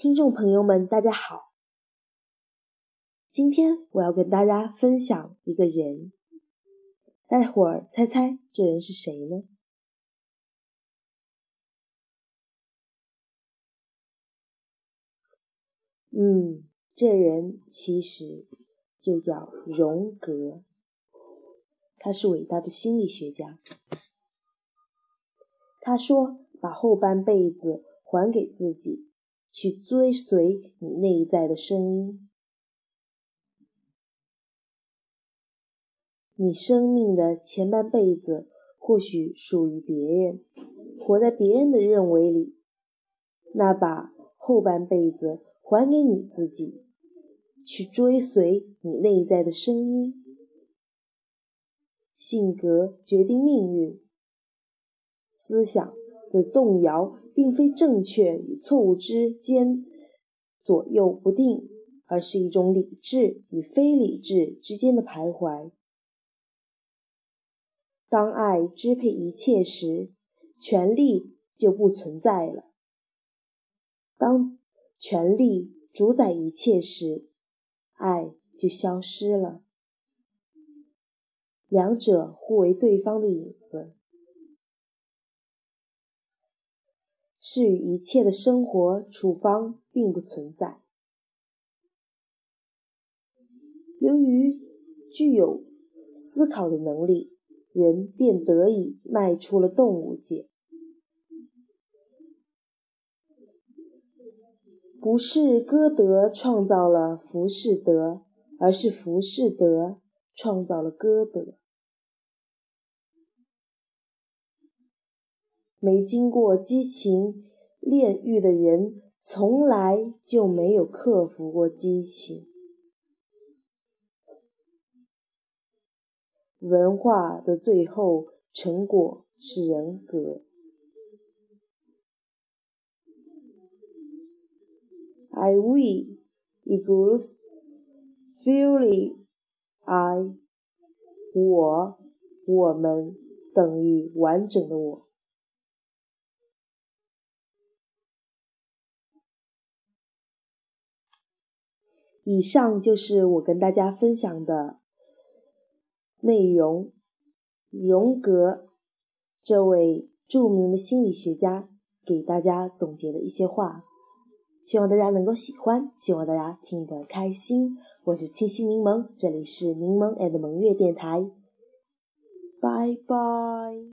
听众朋友们，大家好。今天我要跟大家分享一个人，大家伙儿猜猜这人是谁呢？嗯，这人其实就叫荣格，他是伟大的心理学家。他说：“把后半辈子还给自己。”去追随你内在的声音。你生命的前半辈子或许属于别人，活在别人的认为里。那把后半辈子还给你自己，去追随你内在的声音。性格决定命运，思想的动摇。并非正确与错误之间左右不定，而是一种理智与非理智之间的徘徊。当爱支配一切时，权力就不存在了；当权力主宰一切时，爱就消失了。两者互为对方的影子。是与一切的生活处方并不存在。由于具有思考的能力，人便得以迈出了动物界。不是歌德创造了浮士德，而是浮士德创造了歌德。没经过激情炼狱的人，从来就没有克服过激情。文化的最后成果是人格。I we equals fully I 我我们等于完整的我。以上就是我跟大家分享的内容。荣格这位著名的心理学家给大家总结的一些话，希望大家能够喜欢，希望大家听得开心。我是清新柠檬，这里是柠檬 and 萌月电台，拜拜。